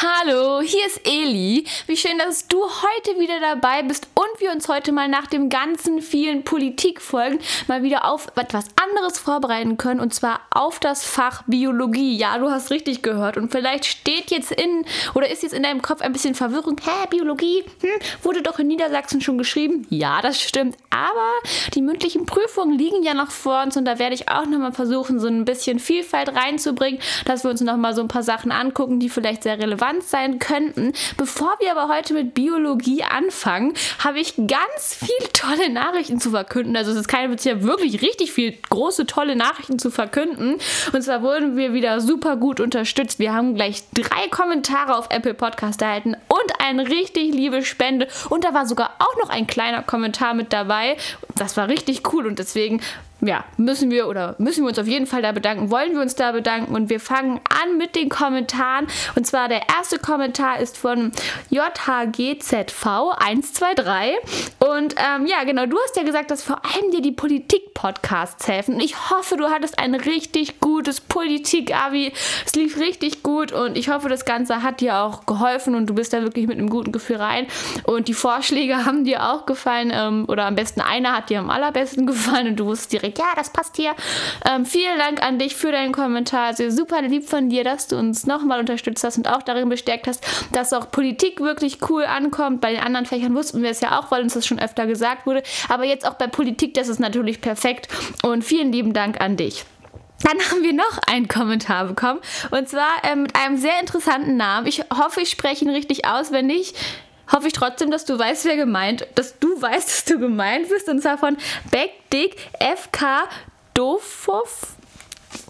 Hallo, hier ist Eli. Wie schön, dass du heute wieder dabei bist und wir uns heute mal nach dem ganzen vielen Politikfolgen mal wieder auf etwas anderes vorbereiten können und zwar auf das Fach Biologie. Ja, du hast richtig gehört und vielleicht steht jetzt in oder ist jetzt in deinem Kopf ein bisschen Verwirrung. Hä, Biologie? Hm, wurde doch in Niedersachsen schon geschrieben? Ja, das stimmt, aber die mündlichen Prüfungen liegen ja noch vor uns und da werde ich auch nochmal versuchen, so ein bisschen Vielfalt reinzubringen, dass wir uns nochmal so ein paar Sachen angucken, die vielleicht sehr relevant relevant sein könnten. Bevor wir aber heute mit Biologie anfangen, habe ich ganz viele tolle Nachrichten zu verkünden. Also es ist keine Beziehung, wirklich richtig viel große, tolle Nachrichten zu verkünden. Und zwar wurden wir wieder super gut unterstützt. Wir haben gleich drei Kommentare auf Apple Podcast erhalten und eine richtig liebe Spende. Und da war sogar auch noch ein kleiner Kommentar mit dabei. Das war richtig cool und deswegen ja, müssen wir oder müssen wir uns auf jeden Fall da bedanken, wollen wir uns da bedanken? Und wir fangen an mit den Kommentaren. Und zwar der erste Kommentar ist von JHGZV123 und ähm, ja, genau, du hast ja gesagt, dass vor allem dir die Politik-Podcasts helfen. Ich hoffe, du hattest ein richtig gutes Politik-Abi, es lief richtig gut und ich hoffe, das Ganze hat dir auch geholfen und du bist da wirklich mit einem guten Gefühl rein. Und die Vorschläge haben dir auch gefallen ähm, oder am besten einer hat dir am allerbesten gefallen und du wusstest direkt direkt, ja, das passt hier. Ähm, vielen Dank an dich für deinen Kommentar. Also super lieb von dir, dass du uns nochmal unterstützt hast und auch darin bestärkt hast, dass auch Politik wirklich cool ankommt. Bei den anderen Fächern wussten wir es ja auch, weil uns das schon öfter gesagt wurde. Aber jetzt auch bei Politik, das ist natürlich perfekt. Und vielen lieben Dank an dich. Dann haben wir noch einen Kommentar bekommen und zwar äh, mit einem sehr interessanten Namen. Ich hoffe, ich spreche ihn richtig aus. Wenn nicht, hoffe ich trotzdem, dass du weißt, wer gemeint, dass du weißt, dass du gemeint bist. Und zwar von Beckdick FK Dofov.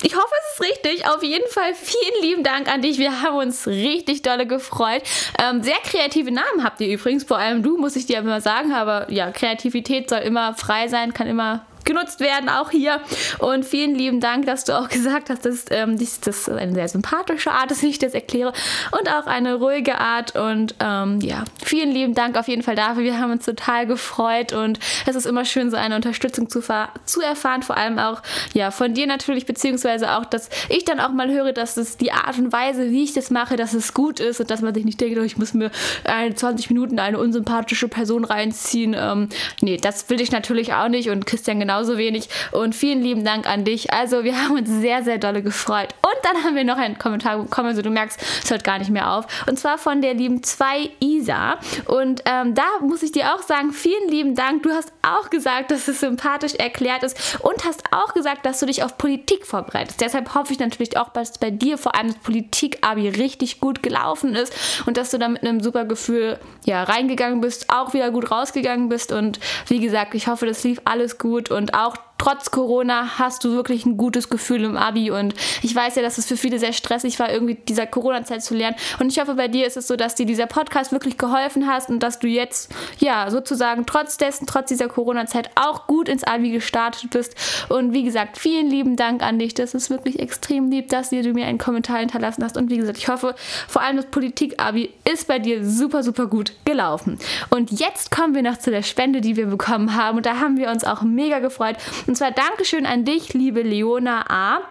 Ich hoffe, es ist richtig. Auf jeden Fall vielen lieben Dank an dich. Wir haben uns richtig dolle gefreut. Ähm, sehr kreative Namen habt ihr übrigens. Vor allem du, muss ich dir immer sagen. Aber ja, Kreativität soll immer frei sein, kann immer genutzt werden, auch hier. Und vielen lieben Dank, dass du auch gesagt hast, dass ähm, dies, das eine sehr sympathische Art ist, wie ich das erkläre. Und auch eine ruhige Art. Und ähm, ja, vielen lieben Dank auf jeden Fall dafür. Wir haben uns total gefreut und es ist immer schön, so eine Unterstützung zu, zu erfahren. Vor allem auch ja, von dir natürlich, beziehungsweise auch, dass ich dann auch mal höre, dass es die Art und Weise, wie ich das mache, dass es gut ist und dass man sich nicht denkt, oh, ich muss mir 20 Minuten eine unsympathische Person reinziehen. Ähm, nee, das will ich natürlich auch nicht und Christian genau genauso wenig. Und vielen lieben Dank an dich. Also, wir haben uns sehr, sehr dolle gefreut. Und dann haben wir noch einen Kommentar bekommen. Also, du merkst, es hört gar nicht mehr auf. Und zwar von der lieben 2 Isa. Und ähm, da muss ich dir auch sagen, vielen lieben Dank. Du hast auch gesagt, dass es sympathisch erklärt ist und hast auch gesagt, dass du dich auf Politik vorbereitest. Deshalb hoffe ich natürlich auch, dass bei dir vor allem das Politik-Abi richtig gut gelaufen ist und dass du da mit einem super Gefühl ja, reingegangen bist, auch wieder gut rausgegangen bist. Und wie gesagt, ich hoffe, das lief alles gut und auch trotz Corona hast du wirklich ein gutes Gefühl im Abi und ich weiß ja, dass es für viele sehr stressig war, irgendwie dieser Corona-Zeit zu lernen. Und ich hoffe, bei dir ist es so, dass dir dieser Podcast wirklich geholfen hast und dass du jetzt, ja, sozusagen trotz dessen, trotz dieser Corona-Zeit auch gut ins Abi gestartet bist. Und wie gesagt, vielen lieben Dank an dich, das ist wirklich extrem lieb, dass du mir einen Kommentar hinterlassen hast. Und wie gesagt, ich hoffe, vor allem das Politik-Abi ist bei dir super, super gut gelaufen. Und jetzt kommen wir noch zu der Spende, die wir bekommen haben. Und da haben wir uns auch mega gefreut und zwar Dankeschön an dich, liebe Leona A.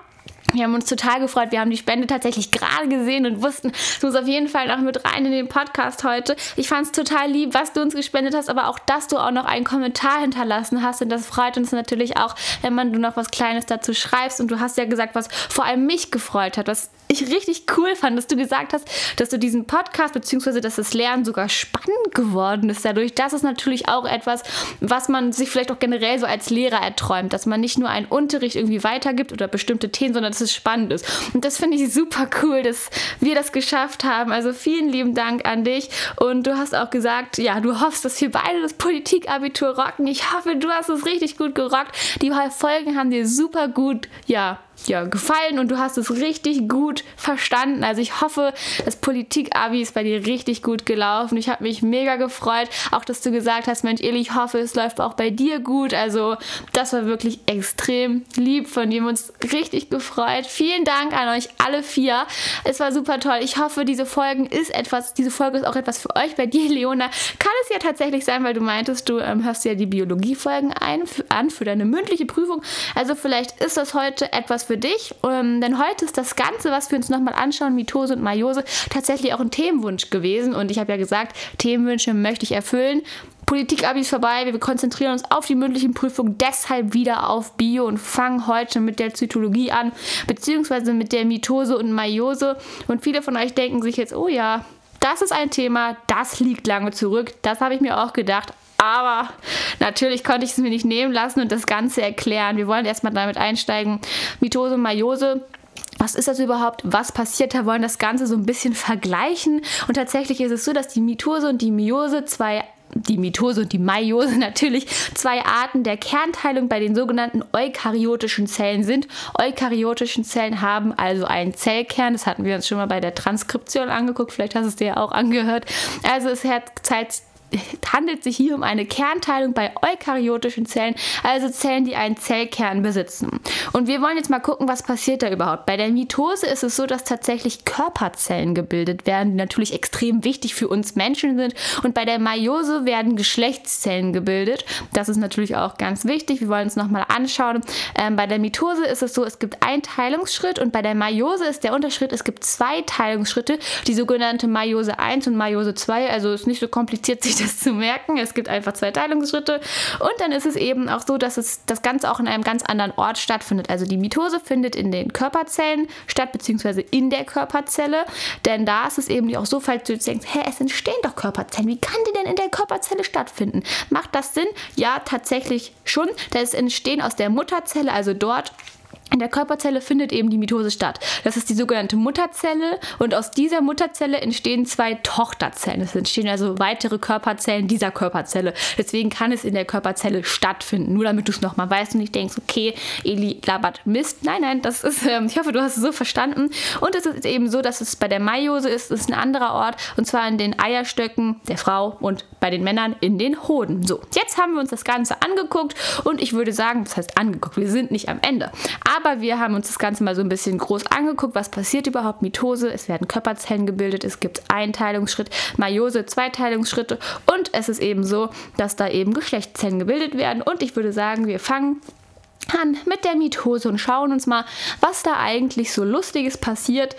Wir haben uns total gefreut. Wir haben die Spende tatsächlich gerade gesehen und wussten, es muss auf jeden Fall noch mit rein in den Podcast heute. Ich fand es total lieb, was du uns gespendet hast, aber auch, dass du auch noch einen Kommentar hinterlassen hast. Und das freut uns natürlich auch, wenn man du noch was Kleines dazu schreibst. Und du hast ja gesagt, was vor allem mich gefreut hat, was ich richtig cool fand, dass du gesagt hast, dass du diesen Podcast beziehungsweise dass das Lernen sogar spannend geworden ist dadurch. Das ist natürlich auch etwas, was man sich vielleicht auch generell so als Lehrer erträumt, dass man nicht nur einen Unterricht irgendwie weitergibt oder bestimmte Themen, sondern dass es spannend ist. Und das finde ich super cool, dass wir das geschafft haben. Also vielen lieben Dank an dich. Und du hast auch gesagt, ja, du hoffst, dass wir beide das Politikabitur rocken. Ich hoffe, du hast es richtig gut gerockt. Die Folgen haben dir super gut, ja, ja, gefallen und du hast es richtig gut verstanden. Also ich hoffe, das Politik-Abi ist bei dir richtig gut gelaufen. Ich habe mich mega gefreut, auch dass du gesagt hast, Mensch, Eli, ich hoffe, es läuft auch bei dir gut. Also das war wirklich extrem lieb von dir. Wir haben uns richtig gefreut. Vielen Dank an euch alle vier. Es war super toll. Ich hoffe, diese Folgen ist etwas, diese Folge ist auch etwas für euch. Bei dir, Leona, kann es ja tatsächlich sein, weil du meintest, du ähm, hörst ja die Biologie-Folgen an für deine mündliche Prüfung. Also vielleicht ist das heute etwas für dich. Ähm, denn heute ist das Ganze, was wir uns nochmal anschauen, Mitose und Meiose, tatsächlich auch ein Themenwunsch gewesen. Und ich habe ja gesagt, Themenwünsche möchte ich erfüllen. Politik-Abi ist vorbei, wir konzentrieren uns auf die mündlichen Prüfungen, deshalb wieder auf Bio und fangen heute mit der Zytologie an, beziehungsweise mit der Mitose und Meiose. Und viele von euch denken sich jetzt, oh ja, das ist ein Thema, das liegt lange zurück. Das habe ich mir auch gedacht. Aber natürlich konnte ich es mir nicht nehmen lassen und das Ganze erklären. Wir wollen erstmal damit einsteigen. Mitose Meiose was ist das überhaupt? Was passiert da? Wollen das Ganze so ein bisschen vergleichen. Und tatsächlich ist es so, dass die Mitose und die Miose zwei die Mitose und die Meiose natürlich zwei Arten der Kernteilung bei den sogenannten eukaryotischen Zellen sind. Eukaryotischen Zellen haben also einen Zellkern, das hatten wir uns schon mal bei der Transkription angeguckt, vielleicht hast du es dir ja auch angehört. Also es hat handelt sich hier um eine Kernteilung bei eukaryotischen Zellen, also Zellen, die einen Zellkern besitzen. Und wir wollen jetzt mal gucken, was passiert da überhaupt. Bei der Mitose ist es so, dass tatsächlich Körperzellen gebildet werden, die natürlich extrem wichtig für uns Menschen sind. Und bei der Meiose werden Geschlechtszellen gebildet. Das ist natürlich auch ganz wichtig. Wir wollen uns nochmal anschauen. Ähm, bei der Mitose ist es so, es gibt einen Teilungsschritt und bei der Meiose ist der Unterschritt, es gibt zwei Teilungsschritte, die sogenannte Meiose 1 und Meiose 2. Also ist nicht so kompliziert, sich das zu merken. Es gibt einfach zwei Teilungsschritte. Und dann ist es eben auch so, dass es das Ganze auch in einem ganz anderen Ort stattfindet. Also die Mitose findet in den Körperzellen statt, beziehungsweise in der Körperzelle. Denn da ist es eben auch so, falls du jetzt denkst, hä, es entstehen doch Körperzellen. Wie kann die denn in der Körperzelle stattfinden? Macht das Sinn? Ja, tatsächlich schon. Das entstehen aus der Mutterzelle, also dort in der Körperzelle findet eben die Mitose statt. Das ist die sogenannte Mutterzelle und aus dieser Mutterzelle entstehen zwei Tochterzellen. Es entstehen also weitere Körperzellen dieser Körperzelle. Deswegen kann es in der Körperzelle stattfinden. Nur damit du es nochmal weißt und nicht denkst, okay, Eli labert Mist. Nein, nein, das ist, ähm, ich hoffe, du hast es so verstanden. Und es ist eben so, dass es bei der Meiose ist, ist ein anderer Ort und zwar in den Eierstöcken der Frau und bei den Männern in den Hoden. So, jetzt haben wir uns das Ganze angeguckt und ich würde sagen, das heißt angeguckt, wir sind nicht am Ende. Aber wir haben uns das Ganze mal so ein bisschen groß angeguckt, was passiert überhaupt, Mitose, es werden Körperzellen gebildet, es gibt Einteilungsschritt, Meiose, Zweiteilungsschritte. Und es ist eben so, dass da eben Geschlechtszellen gebildet werden. Und ich würde sagen, wir fangen an mit der Mitose und schauen uns mal, was da eigentlich so Lustiges passiert,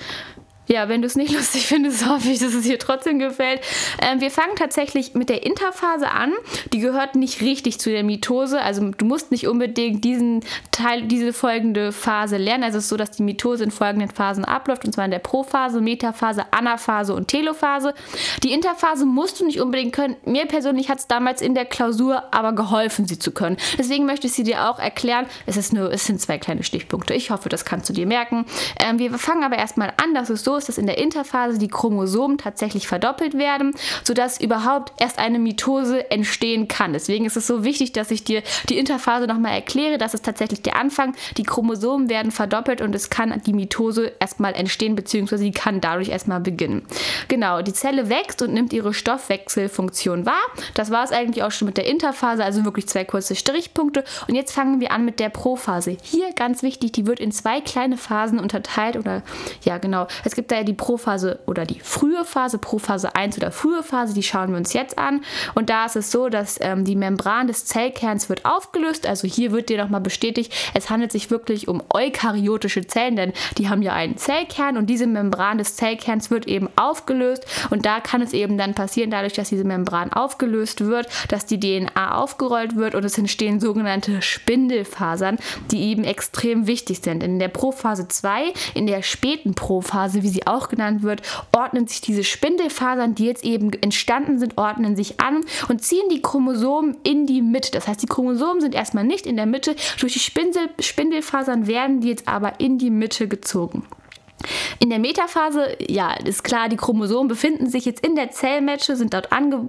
ja, wenn du es nicht lustig findest, hoffe ich, dass es dir trotzdem gefällt. Ähm, wir fangen tatsächlich mit der Interphase an. Die gehört nicht richtig zu der Mitose. Also du musst nicht unbedingt diesen Teil, diese folgende Phase lernen. Also es ist so, dass die Mitose in folgenden Phasen abläuft. Und zwar in der Prophase, Metaphase, Anaphase und Telophase. Die Interphase musst du nicht unbedingt können. Mir persönlich hat es damals in der Klausur aber geholfen, sie zu können. Deswegen möchte ich sie dir auch erklären. Es, ist nur, es sind zwei kleine Stichpunkte. Ich hoffe, das kannst du dir merken. Ähm, wir fangen aber erstmal an. Das ist so, ist, dass in der Interphase die Chromosomen tatsächlich verdoppelt werden, sodass überhaupt erst eine Mitose entstehen kann. Deswegen ist es so wichtig, dass ich dir die Interphase nochmal erkläre. Das ist tatsächlich der Anfang. Die Chromosomen werden verdoppelt und es kann die Mitose erstmal entstehen, beziehungsweise sie kann dadurch erstmal beginnen. Genau, die Zelle wächst und nimmt ihre Stoffwechselfunktion wahr. Das war es eigentlich auch schon mit der Interphase, also wirklich zwei kurze Strichpunkte. Und jetzt fangen wir an mit der Prophase. Hier ganz wichtig, die wird in zwei kleine Phasen unterteilt oder ja genau. Es gibt gibt da ja die Prophase oder die frühe Phase, Prophase 1 oder frühe Phase, die schauen wir uns jetzt an. Und da ist es so, dass ähm, die Membran des Zellkerns wird aufgelöst. Also hier wird dir nochmal bestätigt, es handelt sich wirklich um eukaryotische Zellen, denn die haben ja einen Zellkern und diese Membran des Zellkerns wird eben aufgelöst. Und da kann es eben dann passieren, dadurch, dass diese Membran aufgelöst wird, dass die DNA aufgerollt wird und es entstehen sogenannte Spindelfasern, die eben extrem wichtig sind. In der Prophase 2, in der späten Prophase, wie sie sie auch genannt wird, ordnen sich diese Spindelfasern, die jetzt eben entstanden sind, ordnen sich an und ziehen die Chromosomen in die Mitte. Das heißt, die Chromosomen sind erstmal nicht in der Mitte, durch die Spindel, Spindelfasern werden die jetzt aber in die Mitte gezogen. In der Metaphase, ja, ist klar, die Chromosomen befinden sich jetzt in der Zellmatche, sind dort ange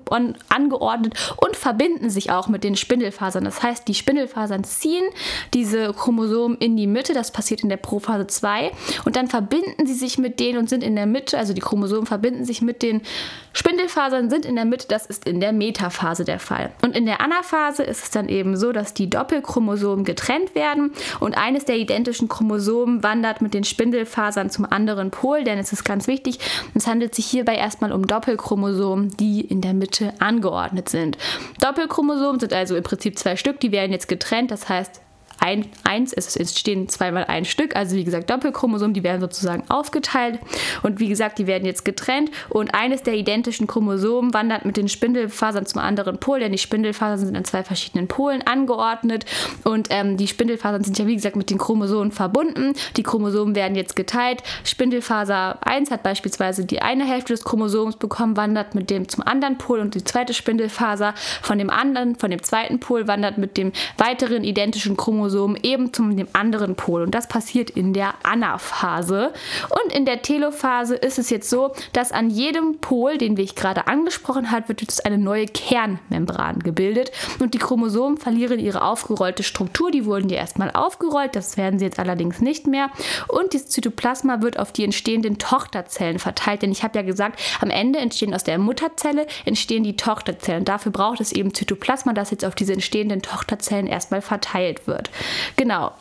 angeordnet und verbinden sich auch mit den Spindelfasern. Das heißt, die Spindelfasern ziehen diese Chromosomen in die Mitte, das passiert in der Prophase 2 und dann verbinden sie sich mit denen und sind in der Mitte, also die Chromosomen verbinden sich mit den Spindelfasern, sind in der Mitte, das ist in der Metaphase der Fall. Und in der Anaphase ist es dann eben so, dass die Doppelchromosomen getrennt werden und eines der identischen Chromosomen wandert mit den Spindelfasern zum anderen Pol, denn es ist ganz wichtig, es handelt sich hierbei erstmal um Doppelchromosomen, die in der Mitte angeordnet sind. Doppelchromosomen sind also im Prinzip zwei Stück, die werden jetzt getrennt, das heißt ein, eins, es entstehen zweimal ein Stück, also wie gesagt Doppelchromosomen, die werden sozusagen aufgeteilt und wie gesagt, die werden jetzt getrennt und eines der identischen Chromosomen wandert mit den Spindelfasern zum anderen Pol, denn die Spindelfasern sind an zwei verschiedenen Polen angeordnet und ähm, die Spindelfasern sind ja wie gesagt mit den Chromosomen verbunden. Die Chromosomen werden jetzt geteilt. Spindelfaser 1 hat beispielsweise die eine Hälfte des Chromosoms bekommen, wandert mit dem zum anderen Pol und die zweite Spindelfaser von dem anderen, von dem zweiten Pol wandert mit dem weiteren identischen Chromosom eben zum dem anderen Pol. Und das passiert in der Anaphase. Und in der Telophase ist es jetzt so, dass an jedem Pol, den wir gerade angesprochen haben, wird jetzt eine neue Kernmembran gebildet und die Chromosomen verlieren ihre aufgerollte Struktur. Die wurden ja erstmal aufgerollt, das werden sie jetzt allerdings nicht mehr. Und das Zytoplasma wird auf die entstehenden Tochterzellen verteilt, denn ich habe ja gesagt, am Ende entstehen aus der Mutterzelle entstehen die Tochterzellen. Dafür braucht es eben Zytoplasma, das jetzt auf diese entstehenden Tochterzellen erstmal verteilt wird. Genau.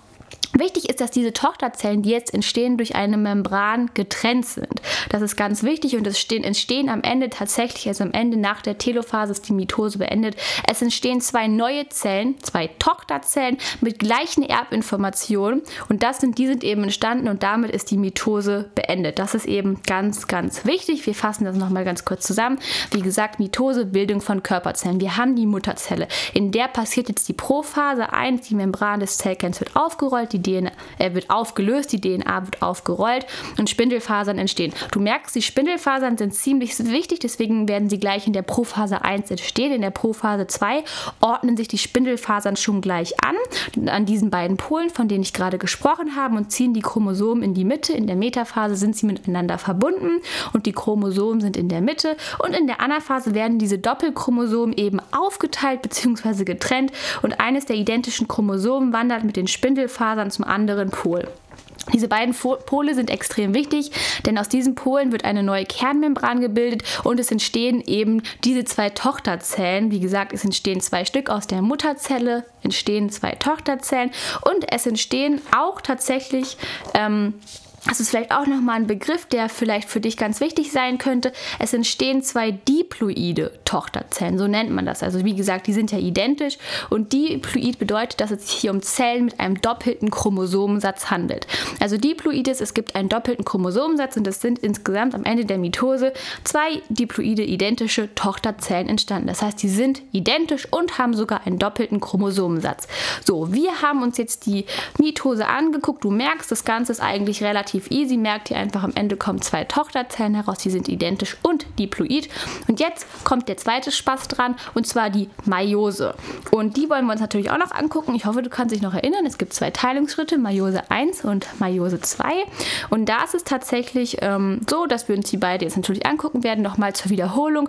Wichtig ist, dass diese Tochterzellen, die jetzt entstehen, durch eine Membran getrennt sind. Das ist ganz wichtig und es stehen, entstehen am Ende tatsächlich, also am Ende nach der Telophase ist die Mitose beendet, es entstehen zwei neue Zellen, zwei Tochterzellen mit gleichen Erbinformationen und das sind, die sind eben entstanden und damit ist die Mitose beendet. Das ist eben ganz, ganz wichtig. Wir fassen das nochmal ganz kurz zusammen. Wie gesagt, Mitose, Bildung von Körperzellen. Wir haben die Mutterzelle. In der passiert jetzt die Prophase 1, die Membran des Zellkerns wird aufgerollt, die DNA äh, wird aufgelöst, die DNA wird aufgerollt und Spindelfasern entstehen. Du merkst, die Spindelfasern sind ziemlich wichtig, deswegen werden sie gleich in der Prophase 1 entstehen. In der Prophase 2 ordnen sich die Spindelfasern schon gleich an, an diesen beiden Polen, von denen ich gerade gesprochen habe, und ziehen die Chromosomen in die Mitte. In der Metaphase sind sie miteinander verbunden und die Chromosomen sind in der Mitte. Und in der Anaphase werden diese Doppelchromosomen eben aufgeteilt bzw. getrennt und eines der identischen Chromosomen wandert mit den Spindelfasern dann zum anderen Pol. Diese beiden Pole sind extrem wichtig, denn aus diesen Polen wird eine neue Kernmembran gebildet und es entstehen eben diese zwei Tochterzellen. Wie gesagt, es entstehen zwei Stück aus der Mutterzelle, entstehen zwei Tochterzellen und es entstehen auch tatsächlich ähm, das ist vielleicht auch nochmal ein Begriff, der vielleicht für dich ganz wichtig sein könnte. Es entstehen zwei diploide Tochterzellen, so nennt man das. Also wie gesagt, die sind ja identisch und diploid bedeutet, dass es sich hier um Zellen mit einem doppelten Chromosomensatz handelt. Also diploid ist, es gibt einen doppelten Chromosomensatz und es sind insgesamt am Ende der Mitose zwei diploide identische Tochterzellen entstanden. Das heißt, die sind identisch und haben sogar einen doppelten Chromosomensatz. So, wir haben uns jetzt die Mitose angeguckt. Du merkst, das Ganze ist eigentlich relativ relativ easy. Merkt ihr einfach, am Ende kommen zwei Tochterzellen heraus, die sind identisch und diploid. Und jetzt kommt der zweite Spaß dran und zwar die Meiose. Und die wollen wir uns natürlich auch noch angucken. Ich hoffe, du kannst dich noch erinnern. Es gibt zwei Teilungsschritte, Meiose 1 und Meiose 2. Und da ist es tatsächlich ähm, so, dass wir uns die beide jetzt natürlich angucken werden. Nochmal zur Wiederholung.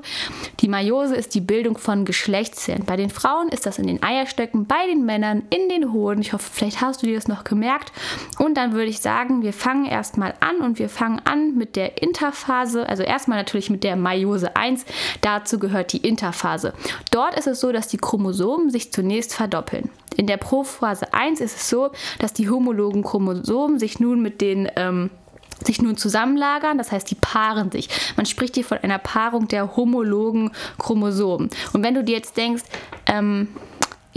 Die Meiose ist die Bildung von Geschlechtszellen. Bei den Frauen ist das in den Eierstöcken, bei den Männern in den Hoden. Ich hoffe, vielleicht hast du dir das noch gemerkt. Und dann würde ich sagen, wir fangen erstmal an und wir fangen an mit der Interphase, also erstmal natürlich mit der Meiose 1. Dazu gehört die Interphase. Dort ist es so, dass die Chromosomen sich zunächst verdoppeln. In der Prophase 1 ist es so, dass die homologen Chromosomen sich nun mit den ähm, sich nun zusammenlagern, das heißt, die paaren sich. Man spricht hier von einer Paarung der homologen Chromosomen. Und wenn du dir jetzt denkst, ähm,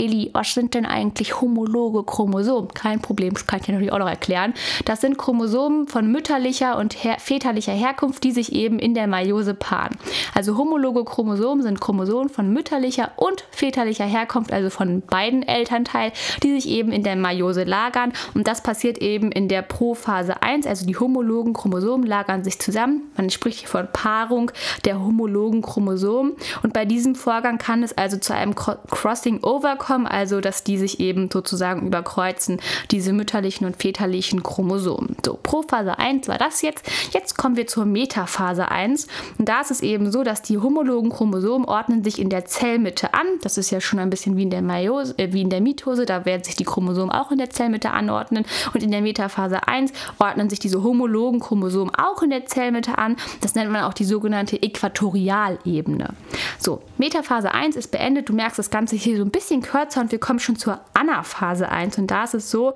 Eli, was sind denn eigentlich homologe Chromosomen? Kein Problem, das kann ich dir natürlich auch noch erklären. Das sind Chromosomen von mütterlicher und her väterlicher Herkunft, die sich eben in der Meiose paaren. Also homologe Chromosomen sind Chromosomen von mütterlicher und väterlicher Herkunft, also von beiden Elternteilen, die sich eben in der Meiose lagern. Und das passiert eben in der Prophase 1, also die homologen Chromosomen lagern sich zusammen. Man spricht hier von Paarung der homologen Chromosomen. Und bei diesem Vorgang kann es also zu einem Crossing Over kommen, also dass die sich eben sozusagen überkreuzen, diese mütterlichen und väterlichen Chromosomen. So, Prophase 1 war das jetzt. Jetzt kommen wir zur Metaphase 1. Und da ist es eben so, dass die homologen Chromosomen ordnen sich in der Zellmitte an. Das ist ja schon ein bisschen wie in der, Meiose, äh, wie in der Mitose, da werden sich die Chromosomen auch in der Zellmitte anordnen. Und in der Metaphase 1 ordnen sich diese homologen Chromosomen auch in der Zellmitte an. Das nennt man auch die sogenannte Äquatorialebene. So, Metaphase 1 ist beendet. Du merkst das Ganze hier so ein bisschen kürzer und wir kommen schon zur Anaphase 1. Und da ist es so,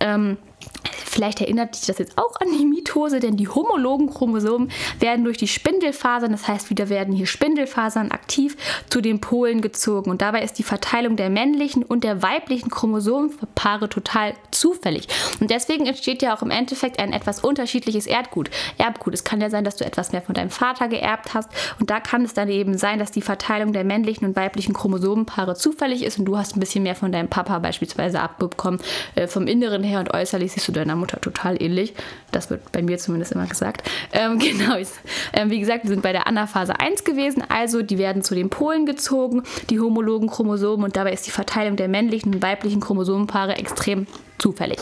ähm, Vielleicht erinnert dich das jetzt auch an die Mitose, denn die homologen Chromosomen werden durch die Spindelfasern, das heißt, wieder werden hier Spindelfasern aktiv, zu den Polen gezogen. Und dabei ist die Verteilung der männlichen und der weiblichen Chromosomenpaare total zufällig. Und deswegen entsteht ja auch im Endeffekt ein etwas unterschiedliches Erdgut. Erbgut. Es kann ja sein, dass du etwas mehr von deinem Vater geerbt hast. Und da kann es dann eben sein, dass die Verteilung der männlichen und weiblichen Chromosomenpaare zufällig ist und du hast ein bisschen mehr von deinem Papa beispielsweise abbekommen. Äh, vom Inneren her und äußerlich siehst du deiner Mutter total ähnlich. Das wird bei mir zumindest immer gesagt. Ähm, genau. Ähm, wie gesagt, wir sind bei der Anaphase 1 gewesen. Also die werden zu den Polen gezogen, die homologen Chromosomen. Und dabei ist die Verteilung der männlichen und weiblichen Chromosomenpaare extrem zufällig.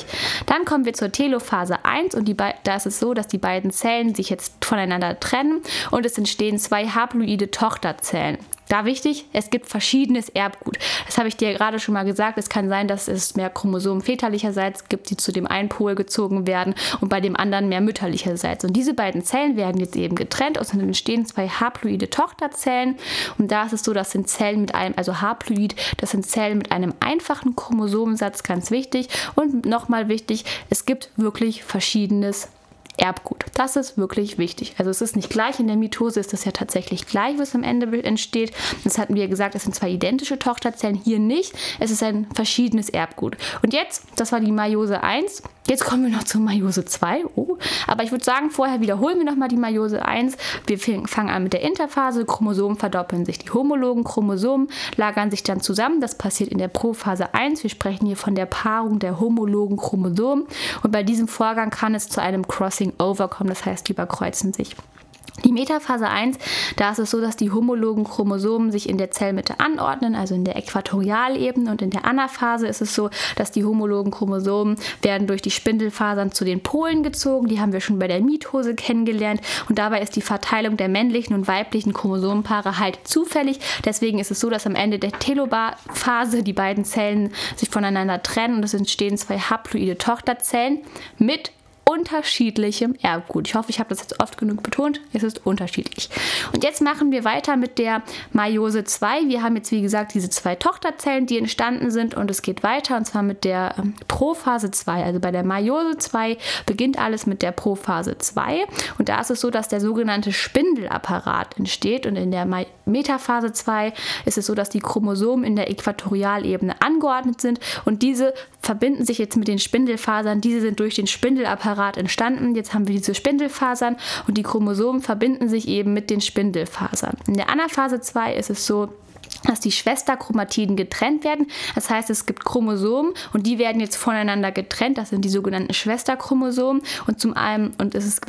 Dann kommen wir zur Telophase 1 und die da ist es so, dass die beiden Zellen sich jetzt voneinander trennen und es entstehen zwei haploide Tochterzellen. Da wichtig, es gibt verschiedenes Erbgut. Das habe ich dir gerade schon mal gesagt. Es kann sein, dass es mehr Chromosomen väterlicherseits gibt, die zu dem einen Pol gezogen werden und bei dem anderen mehr mütterlicherseits. Und diese beiden Zellen werden jetzt eben getrennt und dann entstehen zwei haploide Tochterzellen. Und da ist es so, das sind Zellen mit einem, also haploid, das sind Zellen mit einem einfachen Chromosomensatz, ganz wichtig. Und nochmal wichtig, es gibt wirklich verschiedenes Erbgut. Das ist wirklich wichtig. Also es ist nicht gleich. In der Mitose ist das ja tatsächlich gleich, was am Ende entsteht. Das hatten wir gesagt, es sind zwei identische Tochterzellen. Hier nicht. Es ist ein verschiedenes Erbgut. Und jetzt, das war die Meiose 1. Jetzt kommen wir noch zur Meiose 2. Oh. Aber ich würde sagen, vorher wiederholen wir nochmal die Meiose 1. Wir fangen an mit der Interphase. Chromosomen verdoppeln sich. Die homologen Chromosomen lagern sich dann zusammen. Das passiert in der Prophase 1. Wir sprechen hier von der Paarung der homologen Chromosomen. Und bei diesem Vorgang kann es zu einem Crossing Over kommen. Das heißt, die überkreuzen sich. Die Metaphase 1, da ist es so, dass die homologen Chromosomen sich in der Zellmitte anordnen, also in der Äquatorialebene und in der Anaphase ist es so, dass die homologen Chromosomen werden durch die Spindelfasern zu den Polen gezogen, die haben wir schon bei der Mitose kennengelernt und dabei ist die Verteilung der männlichen und weiblichen Chromosomenpaare halt zufällig, deswegen ist es so, dass am Ende der Telophase die beiden Zellen sich voneinander trennen und es entstehen zwei haploide Tochterzellen mit unterschiedlichem Erbgut. Ich hoffe, ich habe das jetzt oft genug betont. Es ist unterschiedlich. Und jetzt machen wir weiter mit der Meiose 2. Wir haben jetzt, wie gesagt, diese zwei Tochterzellen, die entstanden sind und es geht weiter und zwar mit der ähm, Prophase 2. Also bei der Meiose 2 beginnt alles mit der Prophase 2 und da ist es so, dass der sogenannte Spindelapparat entsteht und in der Metaphase 2 ist es so, dass die Chromosomen in der Äquatorialebene angeordnet sind und diese verbinden sich jetzt mit den Spindelfasern. Diese sind durch den Spindelapparat Apparat entstanden. Jetzt haben wir diese Spindelfasern und die Chromosomen verbinden sich eben mit den Spindelfasern. In der Anaphase 2 ist es so, dass die Schwesterchromatiden getrennt werden. Das heißt, es gibt Chromosomen und die werden jetzt voneinander getrennt. Das sind die sogenannten Schwesterchromosomen. Und zum einen, und es ist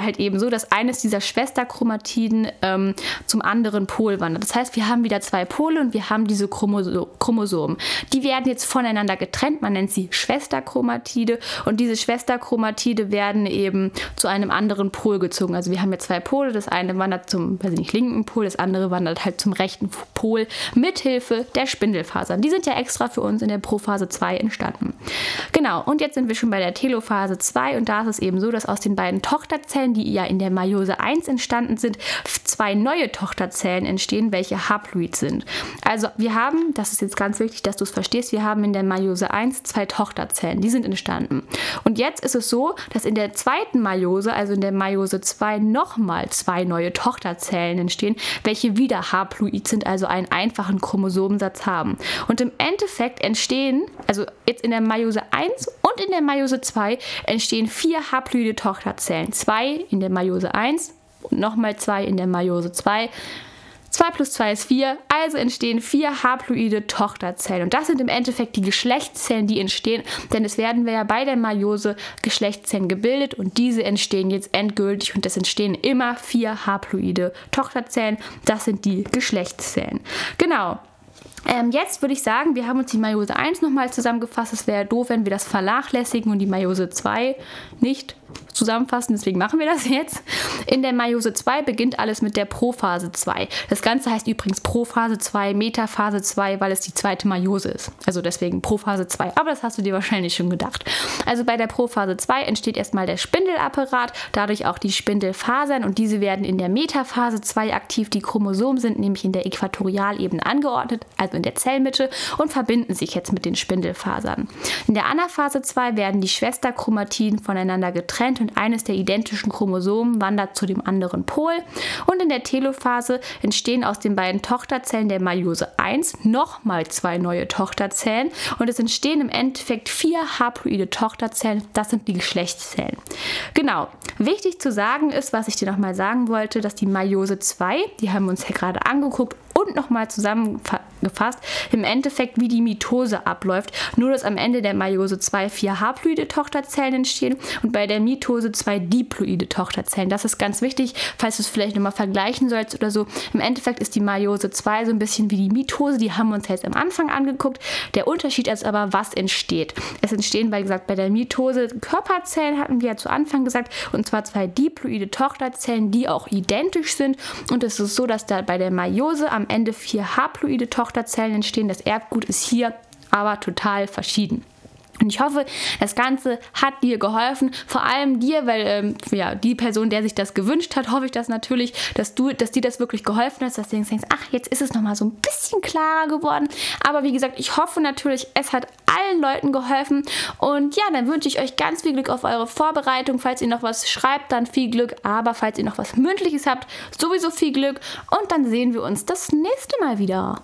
halt eben so, dass eines dieser Schwesterchromatiden ähm, zum anderen Pol wandert. Das heißt, wir haben wieder zwei Pole und wir haben diese Chromoso Chromosomen. Die werden jetzt voneinander getrennt. Man nennt sie Schwesterchromatide. Und diese Schwesterchromatide werden eben zu einem anderen Pol gezogen. Also wir haben jetzt zwei Pole. Das eine wandert zum, weiß ich nicht, linken Pol, das andere wandert halt zum rechten Pol mithilfe der Spindelfasern. Die sind ja extra für uns in der Prophase 2 entstanden. Genau, und jetzt sind wir schon bei der Telophase 2 und da ist es eben so, dass aus den beiden Tochterzellen, die ja in der Meiose 1 entstanden sind, zwei neue Tochterzellen entstehen, welche haploid sind. Also wir haben, das ist jetzt ganz wichtig, dass du es verstehst, wir haben in der Meiose 1 zwei Tochterzellen, die sind entstanden. Und jetzt ist es so, dass in der zweiten Meiose, also in der Meiose 2, nochmal zwei neue Tochterzellen entstehen, welche wieder haploid sind, also ein einfachen Chromosomensatz haben. Und im Endeffekt entstehen, also jetzt in der Meiose 1 und in der Meiose 2, entstehen vier haploide Tochterzellen. Zwei in der Meiose 1 und nochmal zwei in der Meiose 2. 2 plus 2 ist 4, also entstehen vier haploide Tochterzellen. Und das sind im Endeffekt die Geschlechtszellen, die entstehen, denn es werden ja bei der Meiose Geschlechtszellen gebildet und diese entstehen jetzt endgültig und es entstehen immer vier haploide Tochterzellen. Das sind die Geschlechtszellen. Genau. Ähm, jetzt würde ich sagen, wir haben uns die Meiose 1 nochmal zusammengefasst. Es wäre doof, wenn wir das vernachlässigen und die Meiose 2 nicht zusammenfassen, deswegen machen wir das jetzt. In der Meiose 2 beginnt alles mit der Prophase 2. Das Ganze heißt übrigens Prophase 2, Metaphase 2, weil es die zweite Meiose ist. Also deswegen Prophase 2. Aber das hast du dir wahrscheinlich schon gedacht. Also bei der Prophase 2 entsteht erstmal der Spindelapparat, dadurch auch die Spindelfasern und diese werden in der Metaphase 2 aktiv. Die Chromosomen sind nämlich in der Äquatorialebene angeordnet, also in der Zellmitte und verbinden sich jetzt mit den Spindelfasern. In der Anaphase 2 werden die Schwesterchromatiden voneinander getrennt und eines der identischen Chromosomen wandert zu dem anderen Pol. Und in der Telophase entstehen aus den beiden Tochterzellen der Meiose 1 nochmal zwei neue Tochterzellen und es entstehen im Endeffekt vier haploide Tochterzellen. Das sind die Geschlechtszellen. Genau. Wichtig zu sagen ist, was ich dir nochmal sagen wollte, dass die Meiose 2, die haben wir uns ja gerade angeguckt, und nochmal zusammengefasst, im Endeffekt wie die Mitose abläuft. Nur, dass am Ende der Meiose 2 vier haploide Tochterzellen entstehen und bei der Mitose zwei diploide Tochterzellen. Das ist ganz wichtig, falls du es vielleicht nochmal vergleichen sollst oder so. Im Endeffekt ist die Meiose 2 so ein bisschen wie die Mitose, die haben wir uns jetzt am Anfang angeguckt. Der Unterschied ist aber, was entsteht. Es entstehen, wie gesagt, bei der Mitose Körperzellen, hatten wir ja zu Anfang gesagt, und zwar zwei diploide Tochterzellen, die auch identisch sind. Und es ist so, dass da bei der Meiose am Ende vier haploide Tochterzellen entstehen. Das Erbgut ist hier aber total verschieden. Und ich hoffe, das Ganze hat dir geholfen, vor allem dir, weil ähm, ja, die Person, der sich das gewünscht hat, hoffe ich das natürlich, dass du, dass dir das wirklich geholfen hat, dass du denkst, ach, jetzt ist es nochmal so ein bisschen klarer geworden. Aber wie gesagt, ich hoffe natürlich, es hat allen Leuten geholfen. Und ja, dann wünsche ich euch ganz viel Glück auf eure Vorbereitung. Falls ihr noch was schreibt, dann viel Glück. Aber falls ihr noch was Mündliches habt, sowieso viel Glück. Und dann sehen wir uns das nächste Mal wieder.